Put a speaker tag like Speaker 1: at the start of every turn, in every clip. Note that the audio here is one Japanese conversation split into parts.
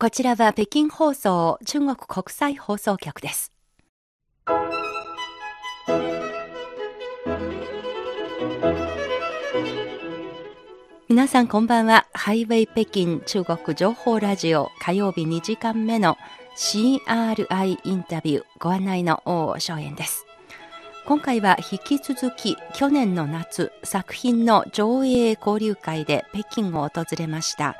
Speaker 1: こちらは北京放送中国国際放送局です。皆さんこんばんは。ハイウェイ北京中国情報ラジオ火曜日2時間目の CRI インタビューご案内の王正円です。今回は引き続き去年の夏作品の上映交流会で北京を訪れました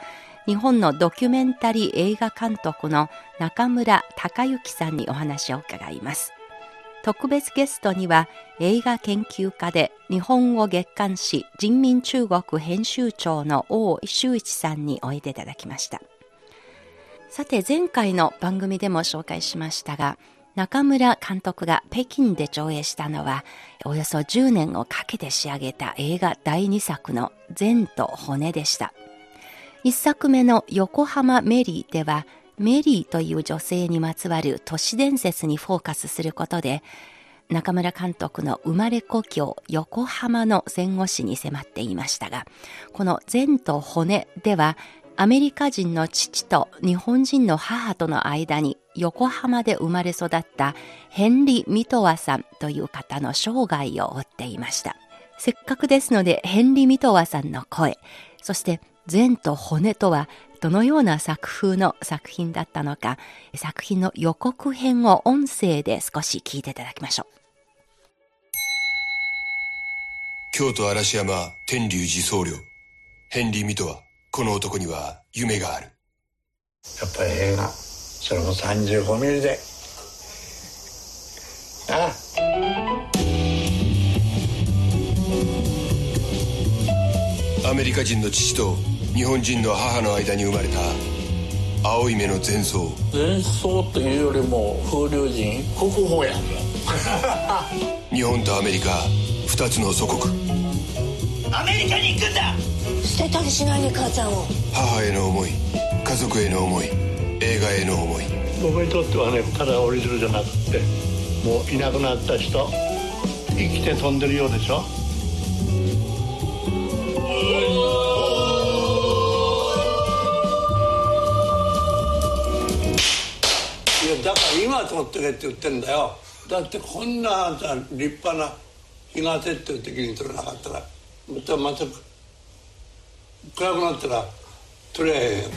Speaker 1: 日本のドキュメンタリー映画監督の中村隆之さんにお話を伺います。特別ゲストには映画研究家で日本語月刊誌人民中国編集長の王修一さんにおいでいただきました。さて前回の番組でも紹介しましたが中村監督が北京で上映したのはおよそ10年をかけて仕上げた映画第2作の善と骨でした。一作目の横浜メリーでは、メリーという女性にまつわる都市伝説にフォーカスすることで、中村監督の生まれ故郷横浜の戦後史に迫っていましたが、この善と骨では、アメリカ人の父と日本人の母との間に横浜で生まれ育ったヘンリー・ミトワさんという方の生涯を追っていました。せっかくですので、ヘンリー・ミトワさんの声、そして善と骨とはどのような作風の作品だったのか、作品の予告編を音声で少し聞いていただきましょう。
Speaker 2: 京都嵐山天龍寺僧侶、ヘンリー・ミトは、この男には夢がある。
Speaker 3: やっぱり映画、それも35ミリで。ああ。
Speaker 2: アメリカ人の父と日本人の母の間に生まれた青い目の前奏
Speaker 3: 前奏というよりも風流人国宝や
Speaker 2: 日本とアメリカ2つの祖国。
Speaker 4: アメリカに行くんだ。
Speaker 5: 捨てたりしないね母ちゃんを。
Speaker 2: 母への思い家族への思い映画への思い。
Speaker 3: 僕にとってはねただ折り鶴じゃなくてもういなくなった人生きて飛んでるようでしょだから今取ってけって言ってんだよ。だってこんなあんた立派な日が照ってる時に取れなかったらまたまた暗くなったら取れへんやんか。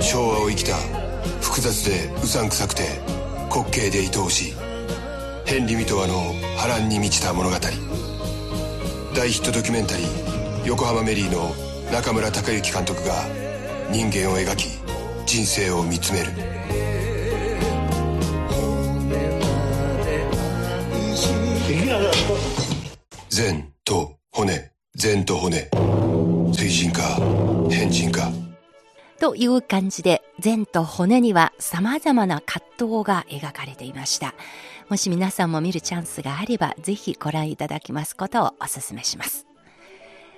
Speaker 2: 昭和を生きた複雑でうさんくさくて滑稽で愛おしいヘンリー・ミトワの波乱に満ちた物語。大ヒットドキュメンタリー横浜メリーの中村隆之監督が人間を描き人生を見つめる。善と骨善と骨。推進か変人か。
Speaker 1: という感じで善と骨には様々な葛藤が描かれていました。もし皆さんも見るチャンスがあればぜひご覧いただきますことをお勧めします。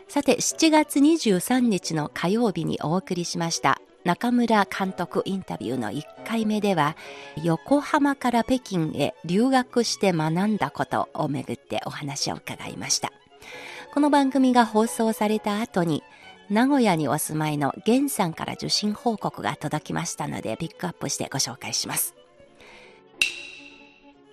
Speaker 1: さて、7月23日の火曜日にお送りしました中村監督インタビューの1回目では、横浜から北京へ留学して学んだことをめぐってお話を伺いました。この番組が放送された後に、名古屋にお住まいの源さんから受信報告が届きましたのでピックアップしてご紹介します。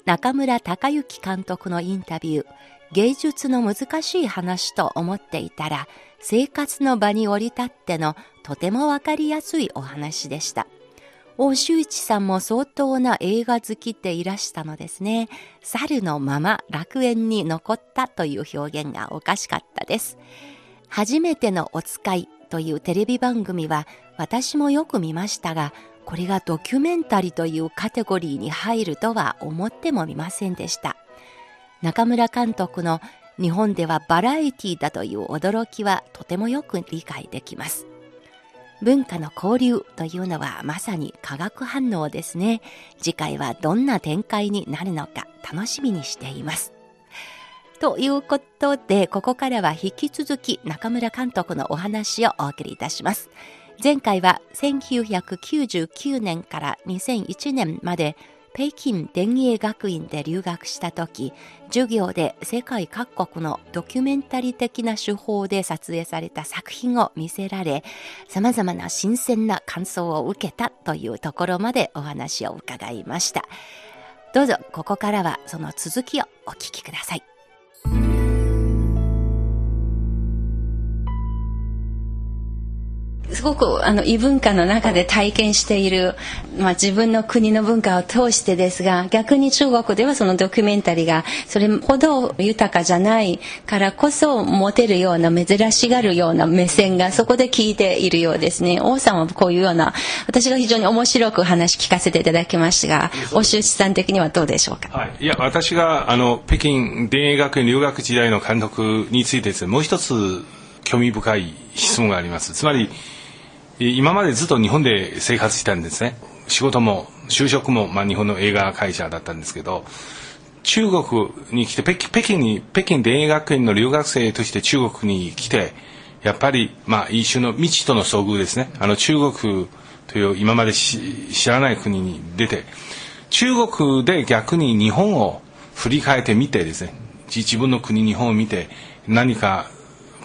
Speaker 1: 中村隆之監督のインタビュー、芸術の難しい話と思っていたら、生活の場に降り立ってのとてもわかりやすいお話でした。大周一さんも相当な映画好きでいらしたのですね。猿のまま楽園に残ったという表現がおかしかったです。初めてのお使いというテレビ番組は私もよく見ましたが、これがドキュメンタリーというカテゴリーに入るとは思ってもみませんでした。中村監督の日本ではバラエティだという驚きはとてもよく理解できます。文化の交流というのはまさに化学反応ですね。次回はどんな展開になるのか楽しみにしています。ということで、ここからは引き続き中村監督のお話をお送りいたします。前回は1999年から2001年まで北京電影学院で留学した時、授業で世界各国のドキュメンタリー的な手法で撮影された作品を見せられ、様々な新鮮な感想を受けたというところまでお話を伺いました。どうぞここからはその続きをお聞きください。すごくあの異文化の中で体験している、まあ、自分の国の文化を通してですが逆に中国ではそのドキュメンタリーがそれほど豊かじゃないからこそ持てるような珍しがるような目線がそこで聞いているようですね。王さんはこういうような私が非常に面白く話聞かせていただきましたがお周知さん的にはどうでしょうか、
Speaker 6: はい、いや私があの北京電影学院留学時代の監督についてですねもう一つ興味深い質問があります。つまり今までずっと日本で生活したんですね。仕事も就職も、まあ、日本の映画会社だったんですけど中国に来て北京に北京電影学院の留学生として中国に来てやっぱり、まあ、一種の未知との遭遇ですね。あの中国という今まで知らない国に出て中国で逆に日本を振り返ってみてですね。自分の国日本を見て何か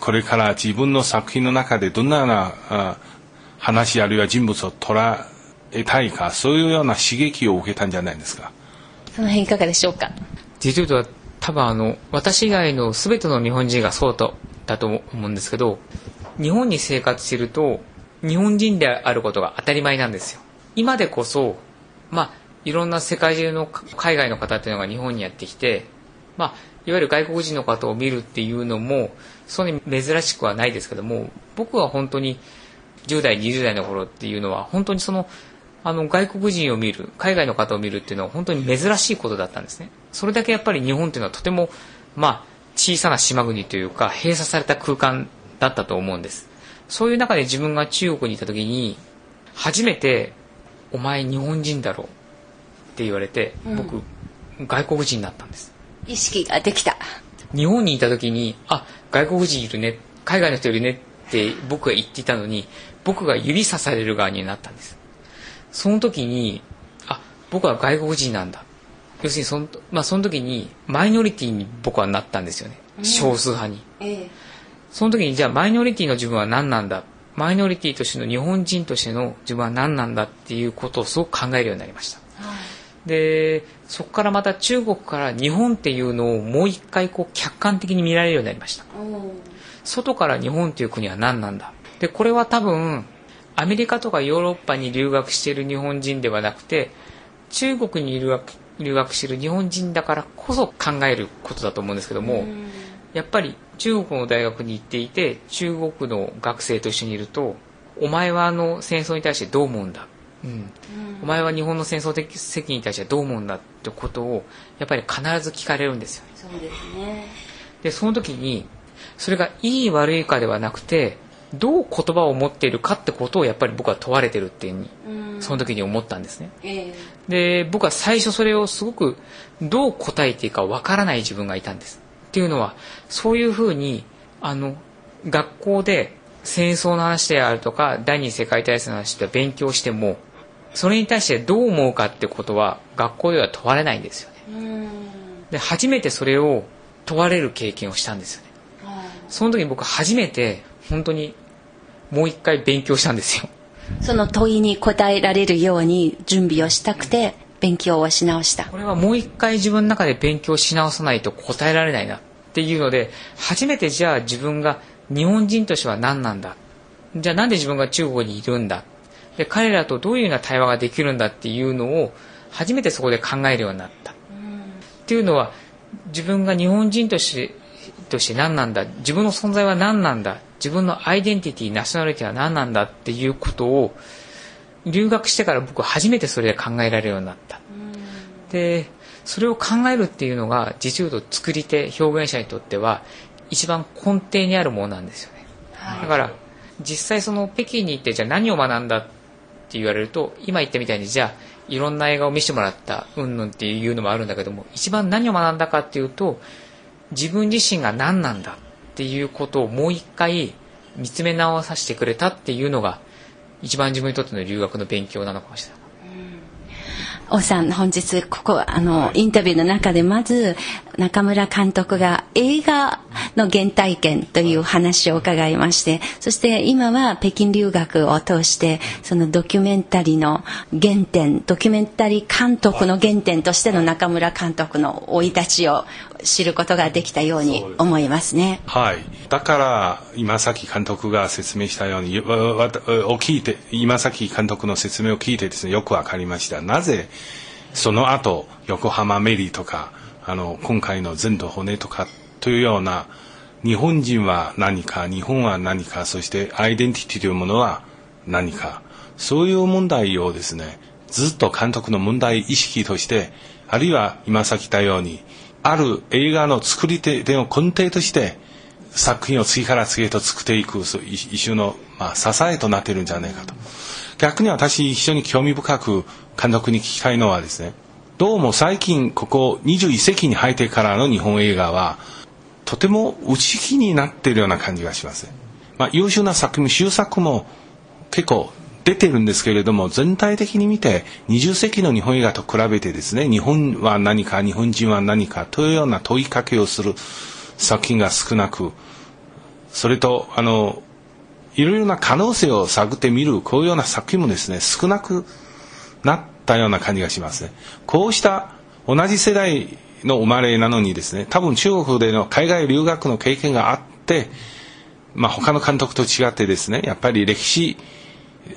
Speaker 6: これから自分の作品の中でどんなような話あるいは人物を捉えたいかそういうような刺激を受けたんじゃないですか。
Speaker 1: その辺いかがでしょうか？
Speaker 7: 実は多分あの私以外の全ての日本人がそうとだと思うんですけど日本に生活していると日本人であることが当たり前なんですよ。今でこそまあいろんな世界中の海外の方っていうのが日本にやってきてまあいわゆる外国人の方を見るっていうのもそんなに珍しくはないですけども僕は本当に10代、20代の頃っていうのは、本当にその、あの、外国人を見る、海外の方を見るっていうのは本当に珍しいことだったんですね。それだけやっぱり日本っていうのはとても、まあ、小さな島国というか、閉鎖された空間だったと思うんです。そういう中で自分が中国にいた時に、初めて、お前日本人だろうって言われて、僕、うん、外国人になったんです。
Speaker 1: 意識ができた。
Speaker 7: 日本にいた時に、あ、外国人いるね、海外の人いるねって僕が言っていたのに、僕が指さされる側になったんです。その時にあ僕は外国人なんだ。要するにその,、まあ、その時にマイノリティに僕はなったんですよね、うん、少数派に、ええ、その時にじゃあマイノリティの自分は何なんだ？マイノリティとしての日本人としての自分は何なんだっていうことをすごく考えるようになりました、はい、でそこからまた中国から日本っていうのをもう一回こう客観的に見られるようになりました外から日本という国は何なんだ？でこれは多分アメリカとかヨーロッパに留学している日本人ではなくて中国に留学留学している日本人だからこそ考えることだと思うんですけどもやっぱり中国の大学に行っていて中国の学生と一緒にいるとお前はあの戦争に対してどう思うんだ、うん、お前は日本の戦争的責任に対してどう思うんだってことをやっぱり必ず聞かれるんですよ、
Speaker 1: そうですね。
Speaker 7: でその時にそれがいい悪いかではなくてどう言葉を持っているかってことをやっぱり僕は問われてるっていうにその時に思ったんですね、えー、で僕は最初それをすごくどう答えていいかわからない自分がいたんですっていうのはそういうふうにあの学校で戦争の話であるとか第二次世界大戦の話で勉強してもそれに対してどう思うかってことは学校では問われないんですよね。で初めてそれを問われる経験をしたんですよねその時に僕初めて本当にもう一回勉強したんですよ。
Speaker 1: その問いに答えられるように準備をしたくて勉強をし直した。
Speaker 7: これはもう一回自分の中で勉強し直さないと答えられないなっていうので初めてじゃあ自分が日本人としては何なんだ？じゃあなんで自分が中国にいるんだ？で彼らとどういうような対話ができるんだっていうのを初めてそこで考えるようになった、っていうのは自分が日本人としてとして何なんだ自分の存在は何なんだ自分のアイデンティティナショナリティは何なんだっていうことを留学してから僕初めてそれで考えられるようになった。でそれを考えるっていうのが実言うと作り手表現者にとっては一番根底にあるものなんですよね。だから実際その北京に行ってじゃあ何を学んだって言われると今言ったみたいにじゃあいろんな映画を見せてもらったうんぬんっていうのもあるんだけども一番何を学んだかっていうと自分自身が何なんだっていうことをもう一回見つめ直させてくれたっていうのが一番自分にとっての留学の勉強なのかもしれない。
Speaker 1: 王さん、本日、ここ、あの、インタビューの中で、まず、中村監督が映画の原体験という話を伺いまして、そして今は北京留学を通して、そのドキュメンタリーの原点、ドキュメンタリー監督の原点としての中村監督の生い立ちを知ることができたように思いますね。
Speaker 6: はい。だから、今さっき監督が説明したように、を聞いて、今さっき監督の説明を聞いてですね、よくわかりました。なぜ、その後、横浜メリーとか、あの、今回の全土骨とかというような、日本人は何か、日本は何か、そしてアイデンティティというものは何か、そういう問題をですね、ずっと監督の問題意識として、あるいは今さっき言ったように、ある映画の作り手の根底として、作品を次から次へと作っていく一種の、まあ、支えとなっているんじゃないかと。逆に私非常に興味深く監督に聞きたいのはですね、どうも最近ここ21世紀に入ってからの日本映画は、とても内気になっているような感じがします。まあ、優秀な作品、終作も結構出てるんですけれども、全体的に見て20世紀の日本映画と比べてですね、日本は何か、日本人は何かというような問いかけをする作品が少なく、それと、あの、いろいろな可能性を探ってみる、こういうような作品もですね、少なくなってたような感じがしますね。こうした同じ世代の生まれなのにですね、多分中国での海外留学の経験があって、まあ他の監督と違ってですね、やっぱり歴史、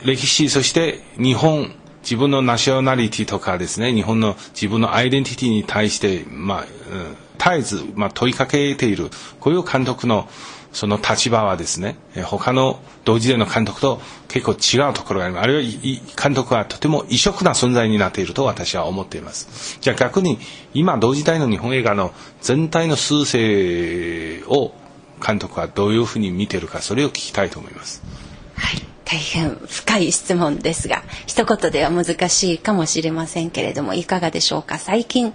Speaker 6: 歴史、そして日本、自分のナショナリティとかですね、日本の自分のアイデンティティに対して、まあ、絶えず、まあ、問いかけている、こういう監督のその立場はですね、他の同時代の監督と結構違うところがあります。あるいは監督はとても異色な存在になっていると私は思っています。じゃあ逆に今同時代の日本映画の全体の数勢を監督はどういうふうに見ているか、それを聞きたいと思います。
Speaker 1: はい大変深い質問ですが一言では難しいかもしれませんけれどもいかがでしょうか？最近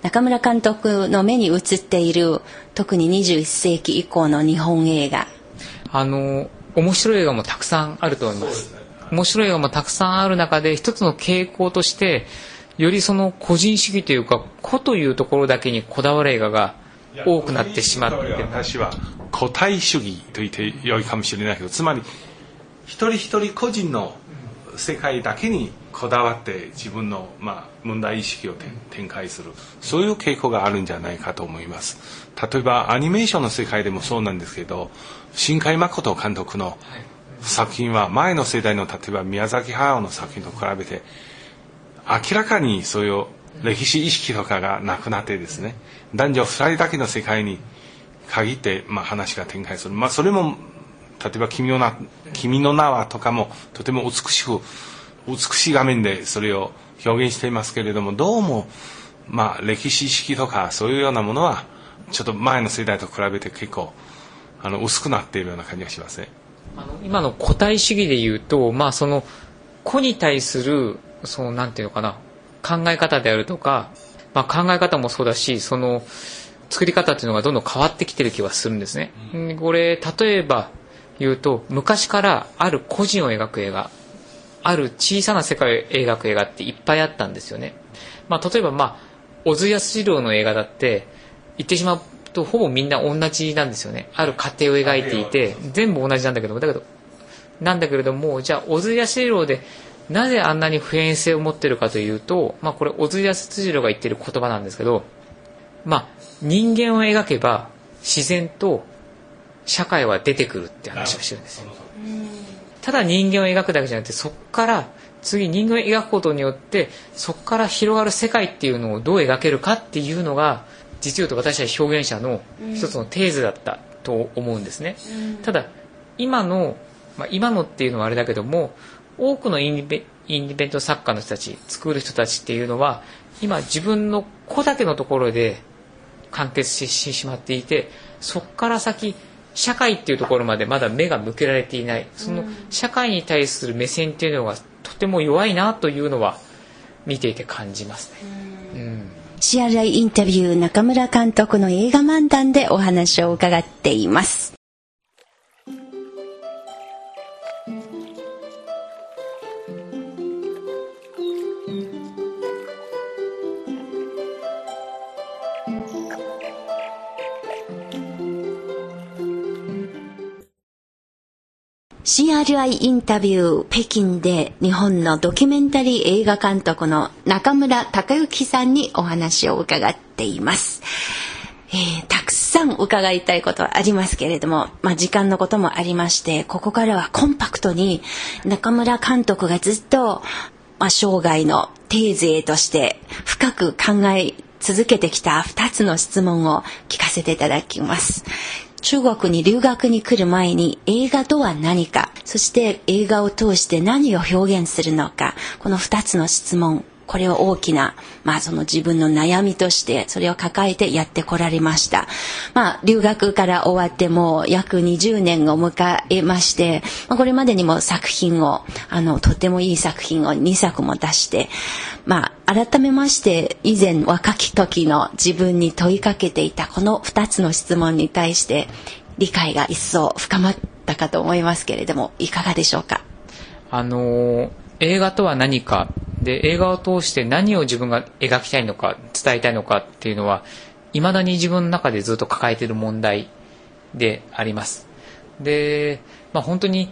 Speaker 1: 中村監督の目に映っている特に21世紀以降の日本映画。
Speaker 7: あの面白い映画もたくさんあると思います。面白い映画もたくさんある中で一つの傾向としてよりその個人主義というか個というところだけにこだわる映画が多くなってしまって。
Speaker 6: 私は個体主義と言って良いかもしれないけどつまり一人一人個人の世界だけにこだわって自分の、まあ、問題意識を展開する。そういう傾向があるんじゃないかと思います。例えばアニメーションの世界でもそうなんですけど新海誠監督の作品は前の世代の例えば宮崎駿の作品と比べて明らかにそういう歴史意識とかがなくなってですね男女2人だけの世界に限って、まあ、話が展開する、まあ、それも例えば君の名「君の名は」とかもとても美しく美しい画面でそれを表現していますけれどもどうもまあ歴史意識とかそういうようなものはちょっと前の世代と比べて結構あの薄くなっているような感じがしますね。
Speaker 7: あの今の個体主義で言うと、まあ、その個に対するそのなんていうのかな考え方であるとか、まあ、考え方もそうだしその作り方っていうのがどんどん変わってきてる気はするんですね。うん、これ例えば言うと昔からある個人を描く映画ある小さな世界を描く映画っていっぱいあったんですよね、まあ、例えばまあ小津安二郎の映画だって言ってしまうとほぼみんな同じなんですよね。ある家庭を描いていて全部同じなんだけどだけどなんだけれどもじゃあ小津安二郎でなぜあんなに普遍性を持ってるかというと、まあ、これ小津安二郎が言ってる言葉なんですけど、まあ、人間を描けば自然と社会は出てくるって話をしてるんですよ。ただ人間を描くだけじゃなくてそこから次人間を描くことによってそこから広がる世界っていうのをどう描けるかっていうのが実を言うと私は表現者の一つのテーズだったと思うんですね、ただ今の、まあ、今のっていうのはあれだけども多くのインディベント作家の人たち作る人たちっていうのは今自分の子だけのところで完結してしまっていてそこから先社会っていうところまでまだ目が向けられていないその社会に対する目線っていうのがとても弱いなというのは見ていて感じますね。うん
Speaker 1: CRI インタビュー中村監督の映画漫談でお話を伺っています。
Speaker 5: CRI インタビュー北京で日本のドキュメンタリー映画監督の中村隆之さんにお話を伺っています。えー、たくさん伺いたいことはありますけれども、まあ、時間のこともありまして、ここからはコンパクトに中村監督がずっと、まあ、生涯のテーゼとして深く考え続けてきた2つの質問を聞かせていただきます。中国に留学に来る前に映画とは何か、そして映画を通して何を表現するのか、この2つの質問、これを大きな、まあその自分の悩みとして、それを抱えてやってこられました。まあ留学から終わっても約20年を迎えまして、まあ、これまでにも作品を、あの、とてもいい作品を2作も出して、まあ改めまして以前若き時の自分に問いかけていたこの2つの質問に対して理解が一層深まったかと思いますけれども、いかがでしょうか？
Speaker 7: あのー映画とは何か。で映画を通して何を自分が描きたいのか伝えたいのかっていうのはいまだに自分の中でずっと抱えている問題であります。で、まあ、本当に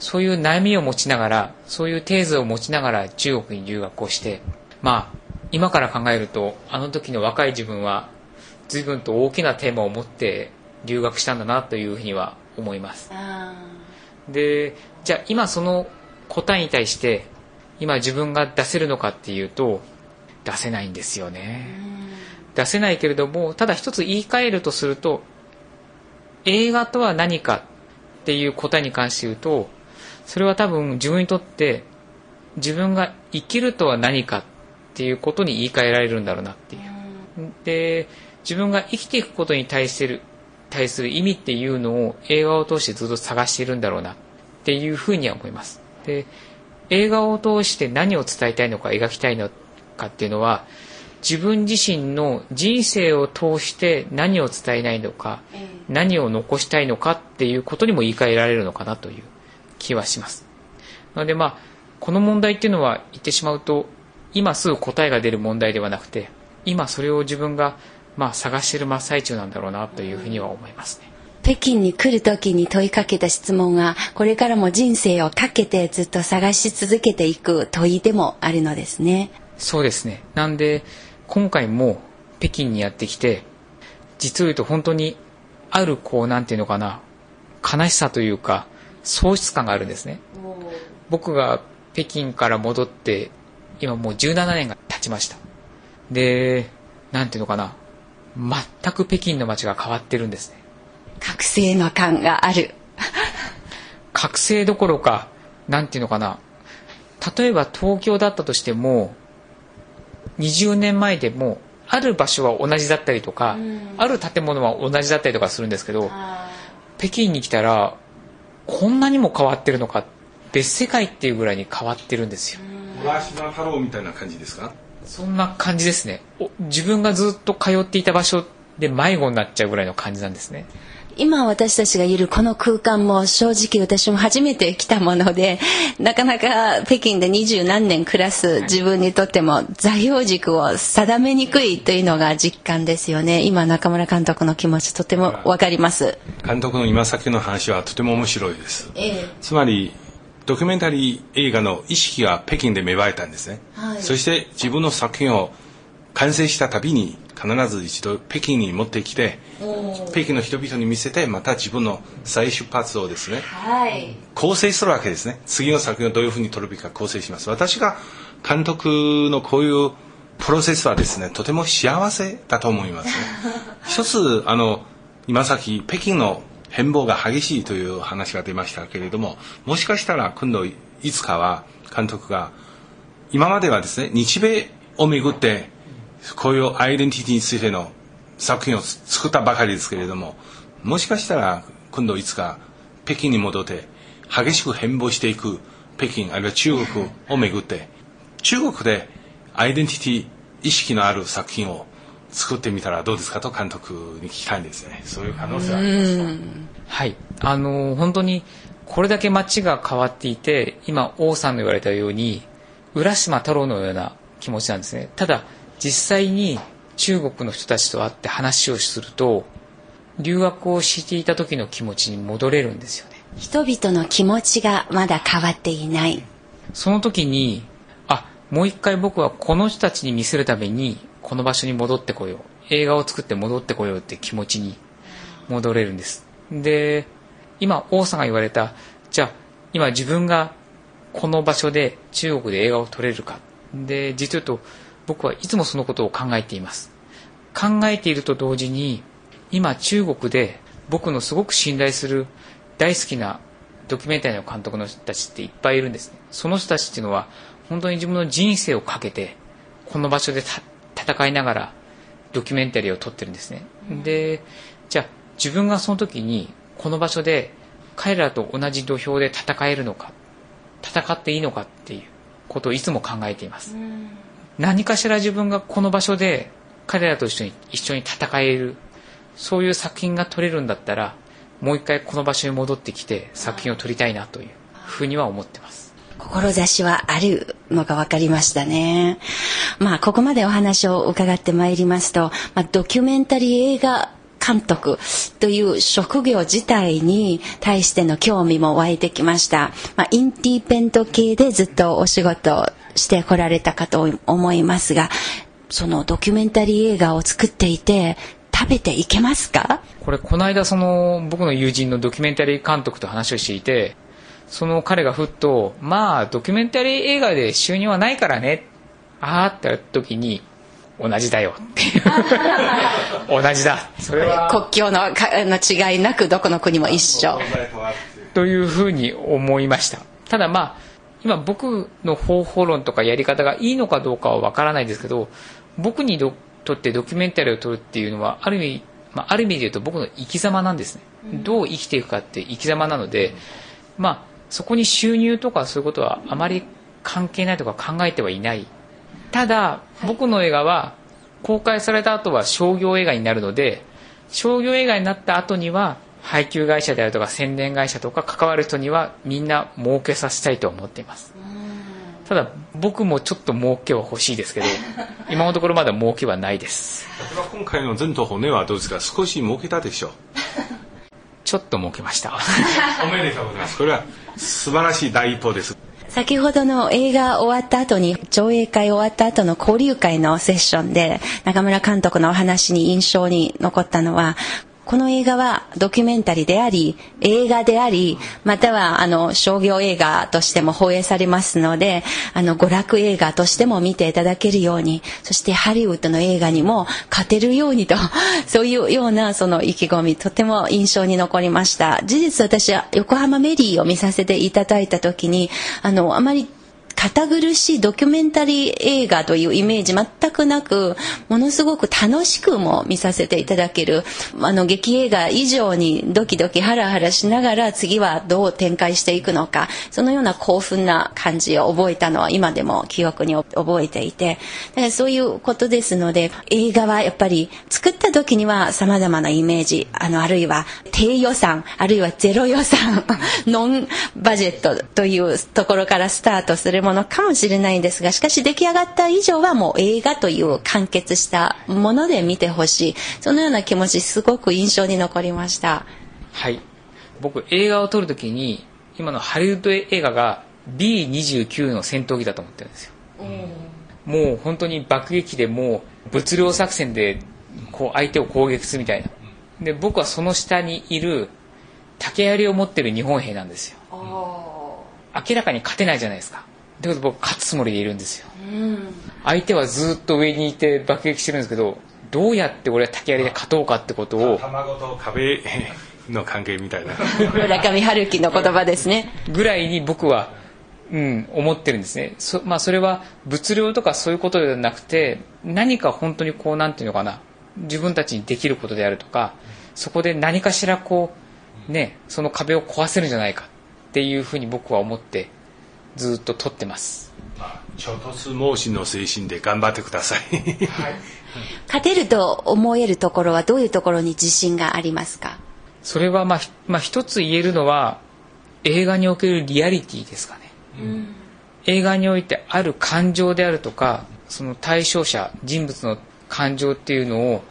Speaker 7: そういう悩みを持ちながらそういうテーゼを持ちながら中国に留学をしてまあ今から考えるとあの時の若い自分は随分と大きなテーマを持って留学したんだなというふうには思います。でじゃあ今その答えに対して今自分が出せるのかっていうと出せないんですよね。出せないけれどもただ一つ言い換えるとすると映画とは何かっていう答えに関して言うとそれは多分自分にとって自分が生きるとは何かっていうことに言い換えられるんだろうなっていう。で自分が生きていくことに対する対する意味っていうのを映画を通してずっと探しているんだろうなっていうふうには思いますで映画を通して何を伝えたいのか描きたいのかっていうのは自分自身の人生を通して何を伝えないのか、何を残したいのかっていうことにも言い換えられるのかなという気はします。なのでまあこの問題っていうのは言ってしまうと今すぐ答えが出る問題ではなくて今それを自分がまあ探している真っ最中なんだろうなというふうには思いますね
Speaker 5: 北京に来る時に問いかけた質問がこれからも人生をかけてずっと探し続けていく問いでもあるのですね。
Speaker 7: そうですね。なんで今回も北京にやってきて実を言うと本当にあるこうなんていうのかな悲しさというか喪失感があるんですね。僕が北京から戻って今もう17年が経ちました。でなんていうのかな全く北京の街が変わってるんですね
Speaker 5: 覚醒の感がある。
Speaker 7: 覚醒どころかなんていうのかな。例えば東京だったとしても20年前でもある場所は同じだったりとか、ある建物は同じだったりとかするんですけど北京に来たらこんなにも変わってるのか別世界っていうぐらいに変わってるんですよ。
Speaker 6: 浦島太郎みたいな感じですか？
Speaker 7: そんな感じですね。お自分がずっと通っていた場所で迷子になっちゃうぐらいの感じなんですね
Speaker 5: 今私たちがいるこの空間も正直私も初めて来たものでなかなか北京で二十何年暮らす自分にとっても座標軸を定めにくいというのが実感ですよね。今中村監督の気持ちとてもわかります。
Speaker 6: 監督の今先の話はとても面白いです、
Speaker 5: ええ。
Speaker 6: つまりドキュメンタリー映画の意識が北京で芽生えたんですね、
Speaker 5: はい。
Speaker 6: そして自分の作品を完成したたびに必ず一度北京に持ってきて北京の人々に見せてまた自分の再出発をですね
Speaker 5: はい。
Speaker 6: 構成するわけですね。次の作品をどういうふうに撮るべきか構成します。私が監督のこういうプロセスはですねとても幸せだと思いますね。一つあの今さっき北京の変貌が激しいという話が出ましたけれどももしかしたら今度いつかは監督が今まではですね日米をめぐってこういうアイデンティティについての作品を作ったばかりですけれどももしかしたら今度いつか北京に戻って激しく変貌していく北京あるいは中国をめぐって中国でアイデンティティ意識のある作品を作ってみたらどうですか？と監督に聞きたいんですね。そういう可能性はあります
Speaker 7: はい。あの本当にこれだけ街が変わっていて今王さんの言われたように浦島太郎のような気持ちなんですね。ただ実際に中国の人たちと会って話をすると留学をしていた時の気持ちに戻れるんですよね。
Speaker 5: 人々の気持ちがまだ変わっていない。
Speaker 7: その時にあもう一回僕はこの人たちに見せるためにこの場所に戻ってこよう。映画を作って戻ってこようって気持ちに戻れるんです。で今王さんが言われたじゃあ今自分がこの場所で中国で映画を撮れるか。で実を言うと僕はいつもそのことを考えています。考えていると同時に今中国で僕のすごく信頼する大好きなドキュメンタリーの監督の人たちっていっぱいいるんです。ねその人たちっていうのは本当に自分の人生をかけてこの場所で戦いながらドキュメンタリーを撮ってるんですね。でじゃあ自分がその時にこの場所で彼らと同じ土俵で戦えるのか戦っていいのかっていうことをいつも考えています。何かしら自分がこの場所で彼らと一緒に一緒に戦えるそういう作品が撮れるんだったらもう一回この場所に戻ってきて作品を撮りたいなというふうには思ってます
Speaker 5: 志はあるのが分かりましたねまあここまでお話を伺ってまいりますと、まあ、ドキュメンタリー映画監督という職業自体に対しての興味も湧いてきました。まあ、インティペント系でずっとお仕事してこられたかと思いますが、そのドキュメンタリー映画を作っていて、食べていけますか？
Speaker 7: これ、この間その僕の友人のドキュメンタリー監督と話をしていて、その彼がふっと、まあ、ドキュメンタリー映画で収入はないからね、あーって言った時に、同じだよ。っていう同じだ。
Speaker 5: それは国境のの違いなくどこの国も一緒。
Speaker 7: というふうに思いました。ただまあ今僕の方法論とかやり方がいいのかどうかはわからないですけど僕にとってドキュメンタリーを撮るっていうのはある意味、まあ、ある意味で言うと僕の生き様なんですね、どう生きていくかって生き様なので、まあそこに収入とかそういうことはあまり関係ないとか考えてはいない。ただ僕の映画は公開された後は商業映画になるので商業映画になった後には配給会社であるとか宣伝会社とか関わる人にはみんな儲けさせたいと思っています。ただ僕もちょっと儲けは欲しいですけど 今のところまだ儲けはないです。
Speaker 6: 今回の全と骨はどうですか？少し儲けたでしょう。
Speaker 7: ちょっと儲けました。
Speaker 6: おめでとうございます。これは素晴らしい第一歩です。
Speaker 5: 先ほどの映画終わった後に上映会終わった後の交流会のセッションで中村監督のお話に印象に残ったのはこの映画はドキュメンタリーであり、映画であり、またはあの商業映画としても放映されますので、あの娯楽映画としても見ていただけるように、そしてハリウッドの映画にも勝てるようにと、そういうようなその意気込み、とても印象に残りました。事実私は横浜メリーを見させていただいた時に、あの、あまり堅苦しいドキュメンタリー映画というイメージ全くなくものすごく楽しくも見させていただけるあの劇映画以上にドキドキハラハラしながら次はどう展開していくのかそのような興奮な感じを覚えたのは今でも記憶に覚えていてだからそういうことですので映画はやっぱり作った時には様々なイメージあのあるいは低予算あるいはゼロ予算ノンバジェットというところからスタートするものかもしれないんですがしかし出来上がった以上はもう映画という完結したもので見てほしい。そのような気持ちすごく印象に残りました。
Speaker 7: はい。僕映画を撮るときに今のハリウッド映画が B29 の戦闘機だと思ってるんですよ。もう本当に爆撃でもう物量作戦でこう相手を攻撃するみたいな。で僕はその下にいる竹槍を持ってる日本兵なんですよ。明らかに勝てないじゃないですかだけど僕勝つつもりでいるんですよ、相手はずっと上にいて爆撃してるんですけどどうやって俺は竹槍で勝とうかってことを
Speaker 6: 卵と壁の関係みたいな。
Speaker 5: 村上春樹の言葉ですね。
Speaker 7: ぐらいに僕は、うん、思ってるんですね。そ,、まあ、それは物量とかそういうことではなくて何か本当にこうなんていうのかな。自分たちにできることであるとかそこで何かしらこうねその壁を壊せるんじゃないかっていうふうに僕は思ってずっと取ってます。
Speaker 6: 衝突猛進の精神で頑張ってください。はい、
Speaker 5: 勝てると思えるところはどういうところに自信がありますか？
Speaker 7: それはまあ、まあ、一つ言えるのは映画におけるリアリティですかね、うん、映画においてある感情であるとかその対象者人物の感情っていうのを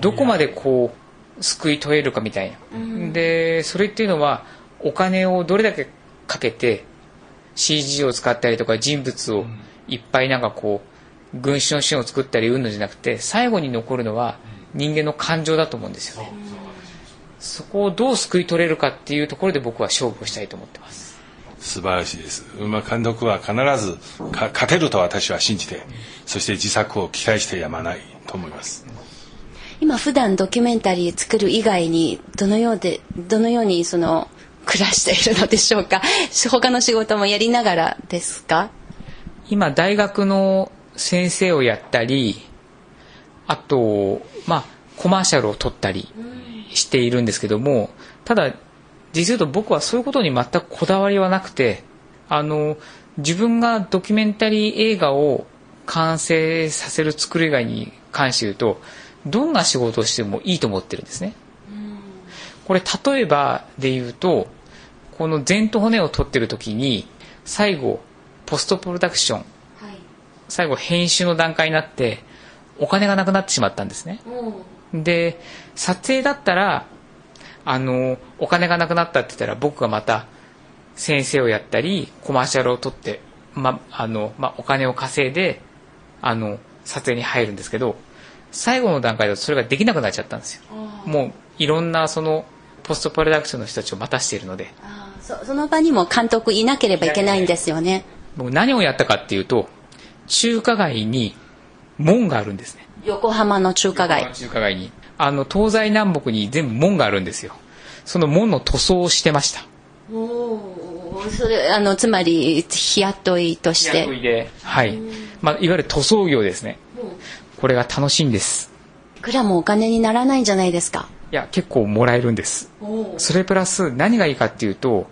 Speaker 7: どこまでこう救い取れるかみたいな、うん、でそれっていうのはお金をどれだけかけて CG を使ったりとか人物をいっぱいなんかこう群衆のシーンを作ったりうんのじゃなくて最後に残るのは人間の感情だと思うんですよね。そこをどう救い取れるかっていうところで僕は勝負をしたいと思ってます。
Speaker 6: 素晴らしいです、まあ、監督は必ずか勝てると私は信じてそして自作を期待してやまないと思います。
Speaker 5: 今普段ドキュメンタリー作る以外にどのようでどのようにその暮らしているのでしょうか？他の仕事もやりながらですか？
Speaker 7: 今大学の先生をやったりあとまあコマーシャルを撮ったりしているんですけどもただ実を言うと僕はそういうことに全くこだわりはなくてあの自分がドキュメンタリー映画を完成させる作る以外に関して言うとどんな仕事をしてもいいと思ってるんですね。これ例えばで言うとこの前と骨を取ってる時に最後ポストプロダクション最後編集の段階になってお金がなくなってしまったんですね。で撮影だったらあのお金がなくなったって言ったら僕がまた先生をやったりコマーシャルを撮って、まあのまあ、お金を稼いであの撮影に入るんですけど最後の段階だとそれができなくなっちゃったんですよ。もういろんなそのポストプロダクションの人たちを待たしているので。
Speaker 5: そその場にも監督いなければいけないんですよね。
Speaker 7: 僕何をやったかっていうと中華街に門があるんですね。
Speaker 5: 横浜の中華街。
Speaker 7: 中華街に。あの東西南北に全部門があるんですよ。その門の塗装をしてました。
Speaker 5: それあのつまり日雇いとして。
Speaker 7: 雇いで。はい、まあ、いわゆる塗装業ですね。これが楽しいんです。
Speaker 5: いくらもお金にならないんじゃないですか
Speaker 7: いや結構もらえるんです。それプラス何がいいかっていうと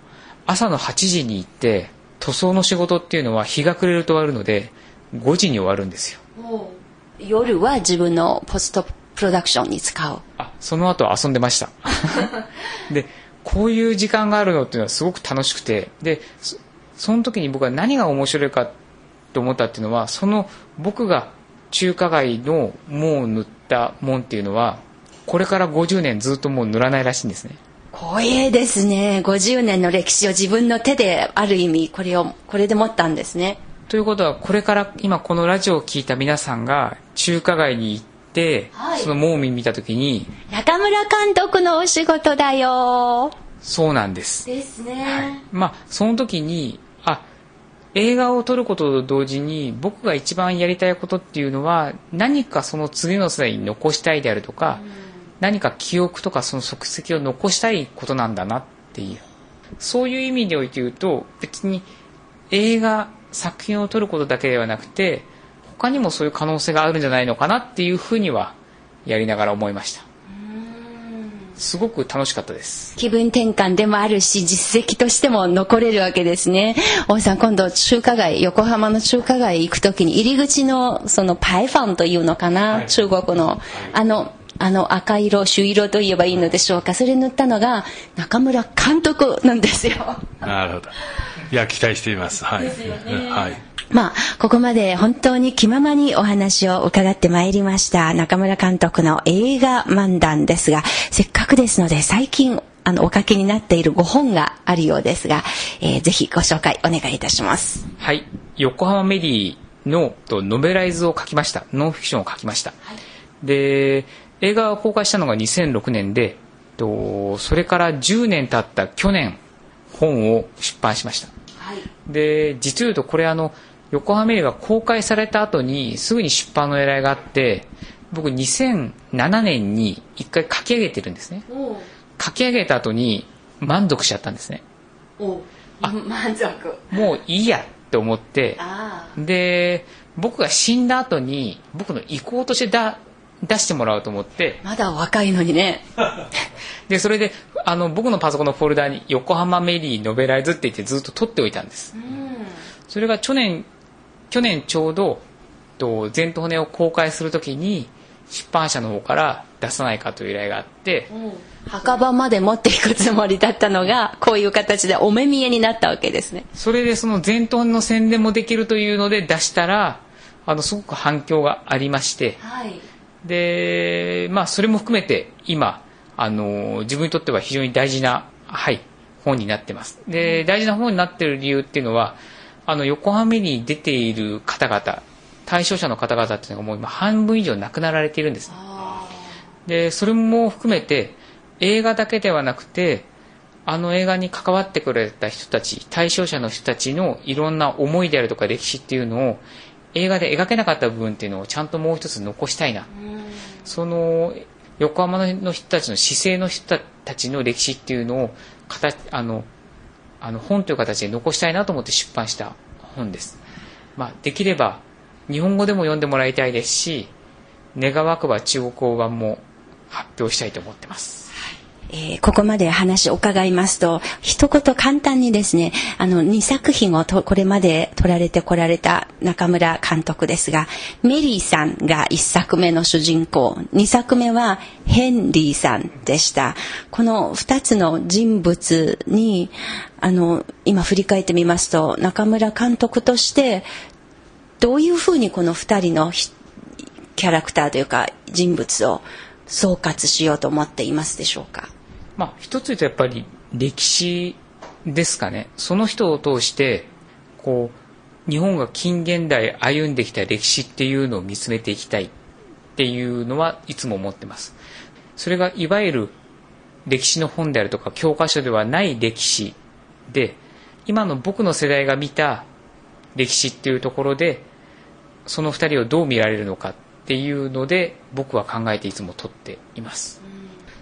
Speaker 7: 朝の8時に行って塗装の仕事っていうのは日が暮れると終わるので5時に終わるんですよ。
Speaker 5: 夜は自分のポストプロダクションに使う。
Speaker 7: あその後遊んでました。でこういう時間があるのっていうのはすごく楽しくてでそその時に僕は何が面白いかと思ったっていうのはその僕が中華街の門を塗った門っていうのはこれから50年ずっともう塗らないらしいんですね。
Speaker 5: 光栄ですね。50年の歴史を自分の手である意味これをこれで持ったんですね。
Speaker 7: ということはこれから今このラジオを聞いた皆さんが中華街に行って、
Speaker 5: はい。
Speaker 7: その門を見た時に
Speaker 5: 中村監督のお仕事だよ。
Speaker 7: そうなんです。
Speaker 5: ですね、
Speaker 7: まあその時にあ映画を撮ることと同時に僕が一番やりたいことっていうのは何かその次の世代に残したいであるとか、何か記憶とかその足跡を残したいことなんだなっていう。そういう意味において言うと別に映画作品を撮ることだけではなくて他にもそういう可能性があるんじゃないのかなっていうふうにはやりながら思いました。すごく楽しかったです。
Speaker 5: 気分転換でもあるし実績としても残れるわけですね。大井さん今度中華街横浜の中華街行く時に入り口のそのパイファンというのかな、中国の。あのあの赤色朱色と言えばいいのでしょうか。それ塗ったのが中村監督なんですよ。
Speaker 6: なるほど。いや期待しています。はい、はい。
Speaker 5: まあ、ここまで本当に気ままにお話を伺ってまいりました中村監督の映画漫談ですが、せっかくですので最近あのお書きになっているご本があるようですが、えーぜひご紹介お願いいたします。
Speaker 7: はい。横浜メディのとノベライズを書きました。ノンフィクションを書きました、で映画を公開したのが2006年でとそれから10年経った去年本を出版しました。で実を言うとこれあの横浜メディが公開された後にすぐに出版の依頼があって僕2007年に一回書き上げてるんですね。書き上げた後に満足しちゃったんですね。
Speaker 5: 満足。
Speaker 7: もういいやって思って。
Speaker 5: あ。
Speaker 7: で僕が死んだ後に僕の意向としてだ出してもらおうと思って
Speaker 5: まだ若いのにね。
Speaker 7: でそれであの僕のパソコンのフォルダに「横浜メリーノベライズ」って言ってずっと取っておいたんですそれが去年去年ちょうどと前途骨を公開するときに出版社の方から出さないかという依頼があって
Speaker 5: 墓場まで持っていくつもりだったのが、こういう形でお目見えになったわけですね。
Speaker 7: それでその前頭の宣伝もできるというので出したらあのすごく反響がありまして
Speaker 5: はい。
Speaker 7: でまあそれも含めて今あの自分にとっては非常に大事なはい本になってます。で大事な本になってる理由っていうのはあの横浜に出ている方々対象者の方々っていうのがもう今半分以上亡くなられているんです。でそれも含めて映画だけではなくてあの映画に関わってくれた人たち対象者の人たちのいろんな思いであるとか歴史っていうのを映画で描けなかった部分っていうのをちゃんともう一つ残したいなその横浜の人たちの姿勢の人たちの歴史っていうのを形あのあの本という形で残したいなと思って出版した本です、まあ、できれば日本語でも読んでもらいたいですし願わくば中国語版も発表したいと思ってます。
Speaker 5: えーここまで話を伺いますと、一言簡単にですね、あの、2作品をとこれまで撮られてこられた中村監督ですが、メリーさんが1作目の主人公、2作目はヘンリーさんでした。この2つの人物に、あの、今振り返ってみますと、中村監督として、どういうふうにこの2人のキャラクターというか人物を総括しようと思っていますでしょうか？
Speaker 7: まあ、一つ言うとやっぱり歴史ですかね。その人を通してこう日本が近現代歩んできた歴史っていうのを見つめていきたいっていうのはいつも思ってます。それがいわゆる歴史の本であるとか教科書ではない歴史で今の僕の世代が見た歴史っていうところでその2人をどう見られるのかっていうので僕は考えていつも撮っています。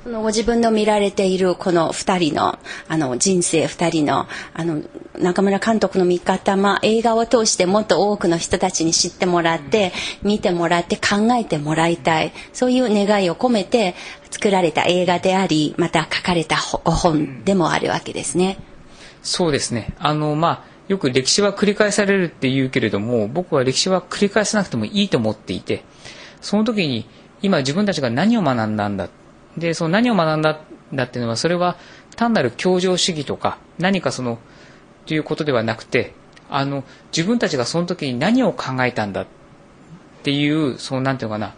Speaker 5: そのご自分の見られているこの二人のあの人生二人のあの中村監督の見方、ま、映画を通してもっと多くの人たちに知ってもらって見てもらって考えてもらいたいそういう願いを込めて作られた映画でありまた書かれたご本でもあるわけですね。
Speaker 7: そうですねあのまあよく歴史は繰り返されるって言うけれども僕は歴史は繰り返さなくてもいいと思っていてその時に今自分たちが何を学んだんだでその何を学んだんだっていうのはそれは単なる協情主義とか何かそのということではなくてあの自分たちがその時に何を考えたんだっていうそのなんていうのかな。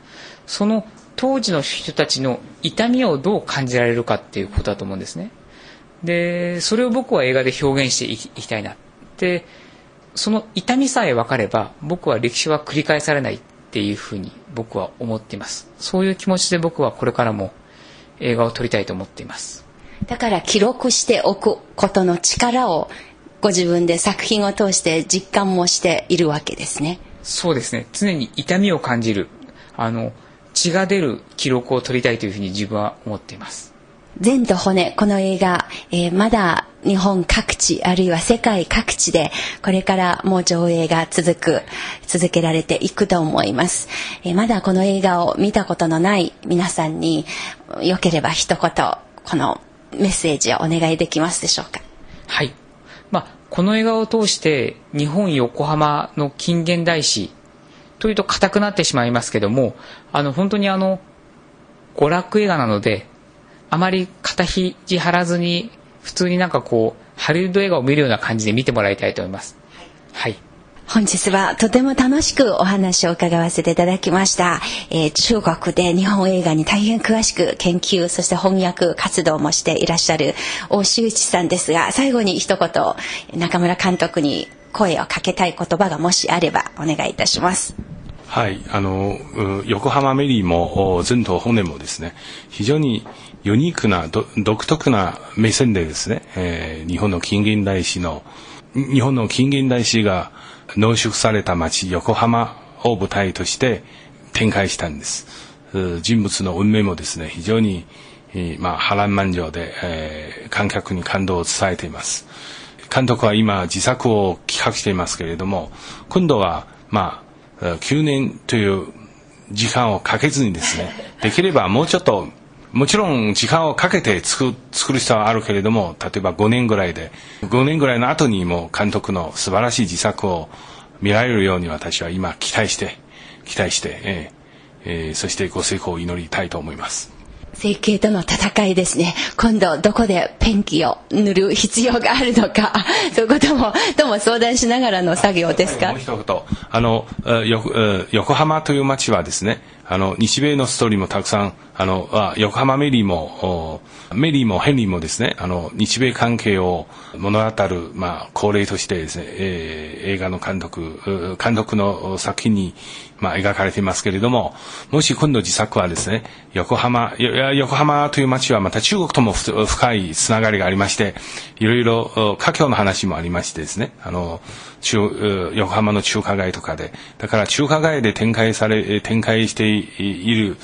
Speaker 7: その当時の人たちの痛みをどう感じられるかっていうことだと思うんですね。でそれを僕は映画で表現していきいきたいな。でその痛みさえ分かれば僕は歴史は繰り返されないっていうふうに僕は思っています。そういう気持ちで僕はこれからも映画を撮りたいと思っています。
Speaker 5: だから記録しておくことの力をご自分で作品を通して実感もしているわけですね。
Speaker 7: そうですね。常に痛みを感じるあの血が出る記録を撮りたいというふうに自分は思っています
Speaker 5: 善と骨この映画、えーまだ日本各地あるいは世界各地でこれからもう上映が続く続けられていくと思います、えーまだこの映画を見たことのない皆さんによければ一言このメッセージをお願いできますでしょうか。
Speaker 7: はい、まあ、この映画を通して日本横浜の近現代史というと硬くなってしまいますけどもあの本当にあの娯楽映画なのであまり肩肘張らずに普通になんかこうハリウッド映画を見るような感じで見てもらいたいと思います。はい。
Speaker 5: 本日はとても楽しくお話を伺わせていただきました、えー中国で日本映画に大変詳しく研究そして翻訳活動もしていらっしゃる大周一さんですが最後に一言中村監督に声をかけたい言葉がもしあればお願いいたします。
Speaker 6: はい、あのう横浜メリーもお全島骨もですね非常にユニークなど独特な目線でですね、えー日本の近現代史の日本の近現代史が濃縮された街横浜を舞台として展開したんです。人物の運命もですね非常に、えまあ、波乱万丈で、えー観客に感動を伝えています。監督は今自作を企画していますけれども今度はまあ9年という時間をかけずにですねできればもうちょっともちろん時間をかけて作作る必要はあるけれども例えば5年ぐらいで5年ぐらいの後にも監督の素晴らしい自作を見られるように私は今期待して期待して、えーえーそしてご成功を祈りたいと思います。
Speaker 5: 整形との戦いですね。今度どこでペンキを塗る必要があるのか。そういうこともとも相談しながらの作業ですか？
Speaker 6: もう一言。あの横浜という街はですねあの、日米のストーリーもたくさん、あの、あ横浜メリーも、メリーもヘンリーもですね、あの、日米関係を物語る、まあ、恒例としてですね、えー、映画の監督、監督の作品に、まあ、描かれていますけれども、もし今度自作はですね、横浜、横浜という街はまた中国とも深いつながりがありまして、いろいろ華僑の話もありましてですね、あの、中、横浜の中華街とかで、だから中華街で展開され、展開している、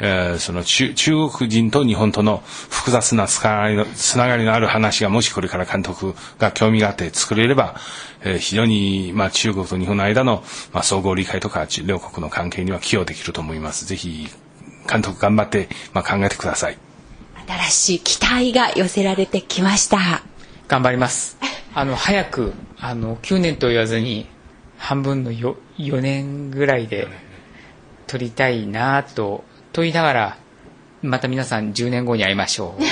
Speaker 6: えー、その中中国人と日本との複雑なつながりのつながりのある話がもしこれから監督が興味があって作れれば、えー、非常に、まあ、中国と日本の間の、まあ、総合理解とか両国の関係には寄与できると思います。ぜひ監督頑張って、まあ、考えてください。
Speaker 5: 新しい期待が寄せられてきました。
Speaker 7: 頑張ります。あの早くあの9年と言わずに半分の 4, 4年ぐらいで撮りたいなとと言いながらまた皆さん10年後に会いましょう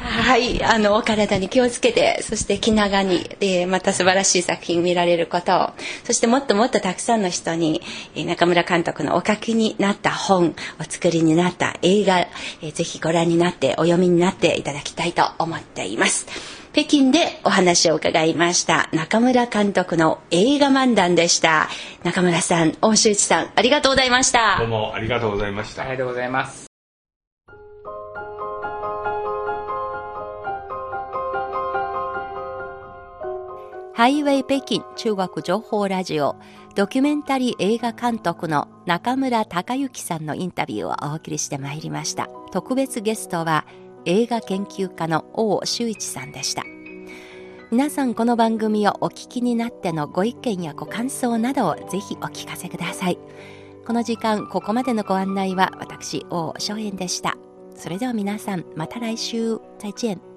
Speaker 5: はいあのお体に気をつけてそして気長にでまた素晴らしい作品見られることをそしてもっともっとたくさんの人に中村監督のお書きになった本お作りになった映画ぜひご覧になってお読みになっていただきたいと思っています。北京でお話を伺いました。中村監督の映画漫談でした。中村さん大周一さんありがとうございました。
Speaker 6: どうもありがとうございました。
Speaker 7: ありがとうございます。
Speaker 1: ハイウェイ北京中国情報ラジオ。ドキュメンタリー映画監督の中村隆之さんのインタビューをお送りしてまいりました。特別ゲストは映画研究家の王修一さんでした皆さんこの番組をお聞きになってのご意見やご感想などをぜひお聞かせください。この時間ここまでのご案内は私王翔燕でした。それでは皆さんまた来週。再见。